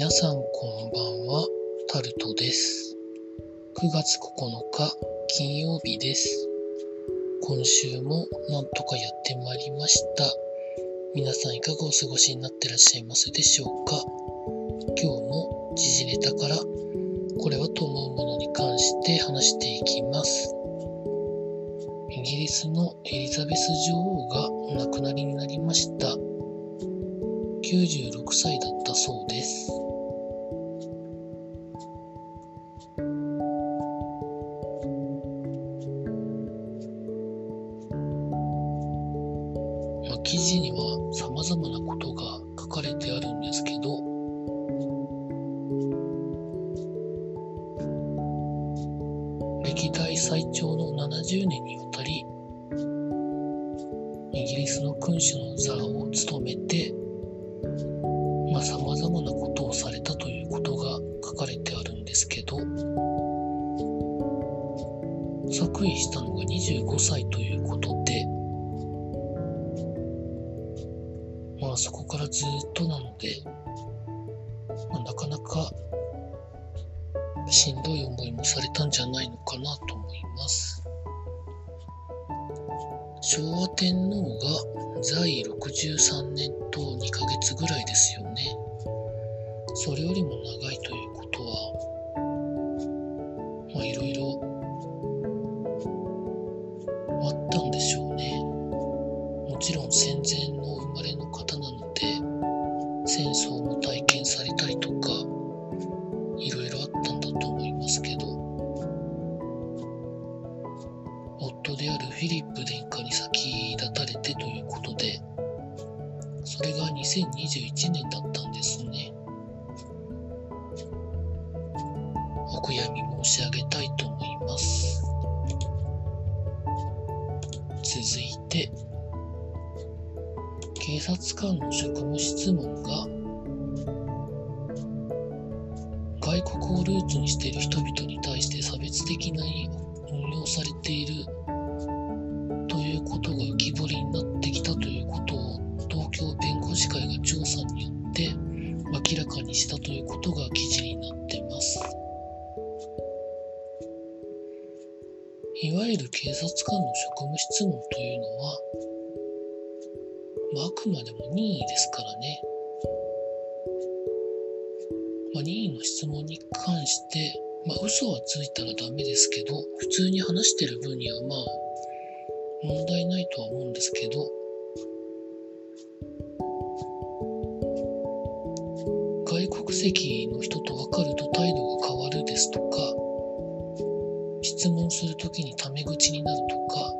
皆さんこんばんは、タルトです。9月9日金曜日です。今週もなんとかやってまいりました。皆さんいかがお過ごしになってらっしゃいますでしょうか？今日も時事ネタからこれはと思うものに関して話していきます。イギリスのエリザベス女王がお亡くなりになりました。96歳だったそうです。記事には様々なことが書かれてあるんですけど、歴代最長の70年にわたり、イギリスの君主の座を務めて、まあ、様々なことをされたということが書かれてあるんですけど、即位したのが25歳ということで、そこからずっとなので、まあ、なかなかしんどい思いもされたんじゃないのかなと思います。昭和天皇が在位63年と2ヶ月ぐらいですよね。それよりもィリップ殿下に先立たれてということで、それが2021年だったんですね。お悔やみ申し上げたいと思います。続いて、警察官の職務質問が外国をルーツにしている人々に対して差別的な運ゆる警察官の職務質問というのは、まあ、あくまでも任意ですからね。まあ、任意の質問に関して、まあ、嘘はついたらダメですけど、普通に話してる分にはまあ、問題ないとは思うんですけど、外国籍の人と分かると態度が変わるですとか、するときにタメ口になるとか、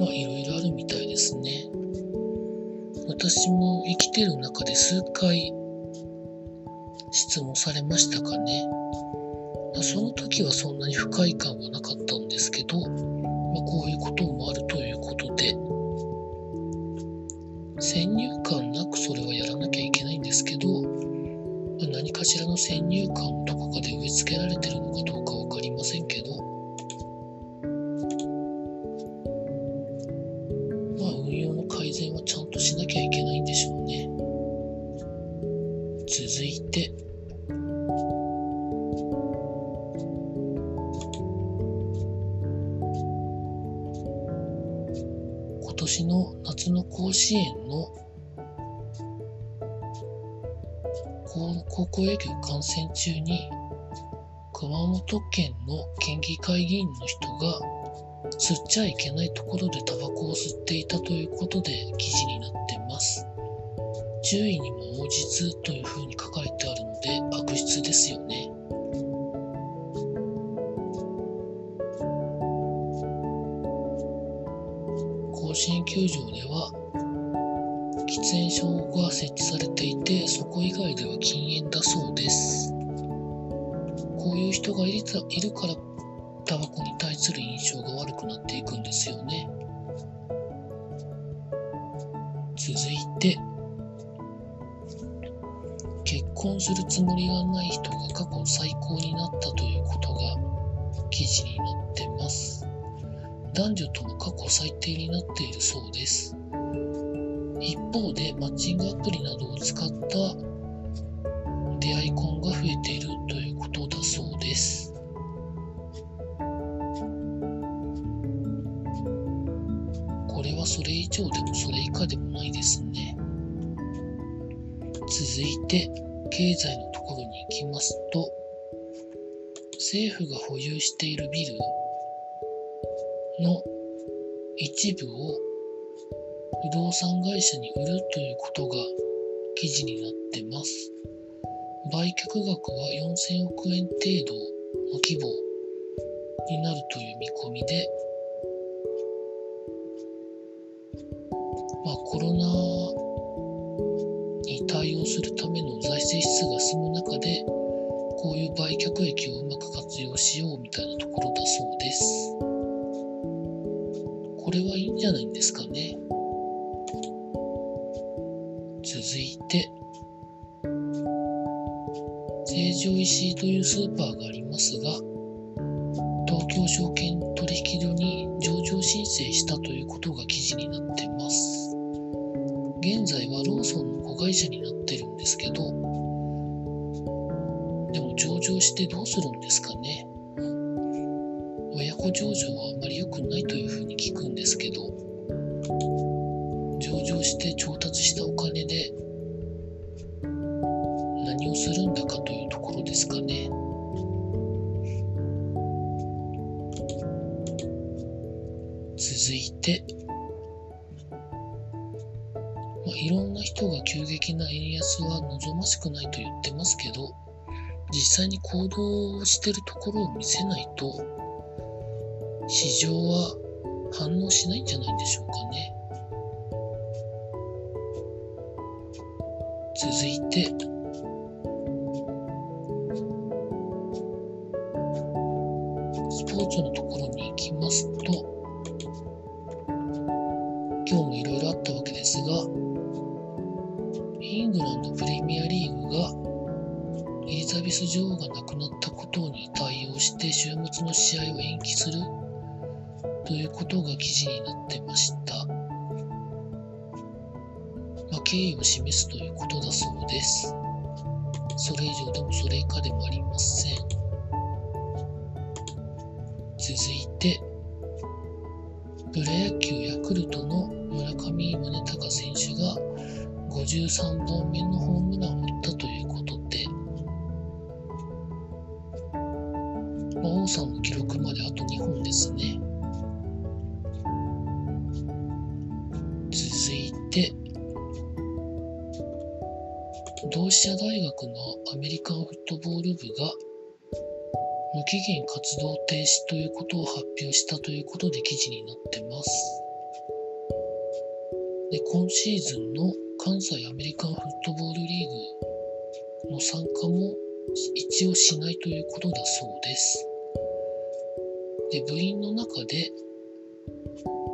まあいろいろあるみたいですね。私も生きてる中で数回質問されましたかね。まあその時はそんなに不快感はなかったんですけど、まあ、こういうこともあるということで、先入観なくそれはやらなきゃいけないんですけど、まあ何かしらの先入観をどこかで植え付けられてるの年の夏の甲子園の高校野球観戦中に熊本県の県議会議員の人が吸っちゃいけないところでタバコを吸っていたということで記事になってます。注意にも応じずというふうに書かれてあるので悪質ですよね。甲子園球場では喫煙所が設置されていてそこ以外では禁煙だそうです。こういう人がいるいるからタバコに対する印象が悪くなっていくんですよね。続いて、結婚するつもりがない人が過去最高になったということが記事になってます。男女とも過去最低になっているそうです。一方でマッチングアプリなどを使った出会い婚が増えているということだそうです。これはそれ以上でもそれ以下でもないですね。続いて経済のところに行きますと政府が保有しているビルの一部を不動産会社に売るということが記事になってます。売却額は4000億円程度の規模になるという見込みで、まあ、コロナに対応するための財政支出が進む中で、こういう売却益をうまく活用しようみたいなところだそうです。これはいいんじゃないんですかね。続いて、成城石井というスーパーがありますが、東京証券取引所に上場申請したということが記事になってます。現在はローソンの子会社になってるんですけど、でも上場してどうするんですかね。親子上場はあまり良くないというふうに聞くんですけど、上場して調達したお金で何をするんだかというところですかね。続いて、まあ、いろんな人が急激な円安は望ましくないと言ってますけど、実際に行動してるところを見せないと、市場は反応しないんじゃないでしょうかね。続いてス、ポーツのところに行きますと、今日もいろいろあったわけですが、イングランドプレミアリーグがエリザベス女王が亡くなったことに対応して週末の試合を延期するということが記事になってました。まあ、敬意を示すということだそうです。それ以上でもそれ以下でもありません。続いて、プロ野球ヤクルトの村上宗隆選手が53本目のホームランを同志社大学のアメリカンフットボール部が無期限活動停止ということを発表したということで記事になってます。で、今シーズンの関西アメリカンフットボールリーグの参加も一応しないということだそうです。で、部員の中で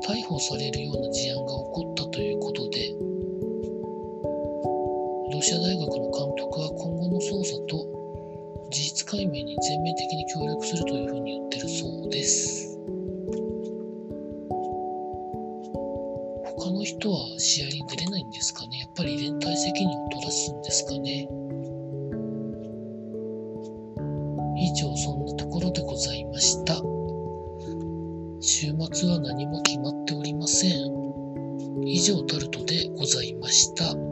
逮捕されるような事案が起こったということで、同志社大学の監督は今後の捜査と事実解明に全面的に協力するというふうに言ってるそうです。他の人は試合に出れないんですかね？やっぱり連帯責任を取らすんですかね？以上そんなところでございました。週末は何も決まっておりません。以上タルトでございました。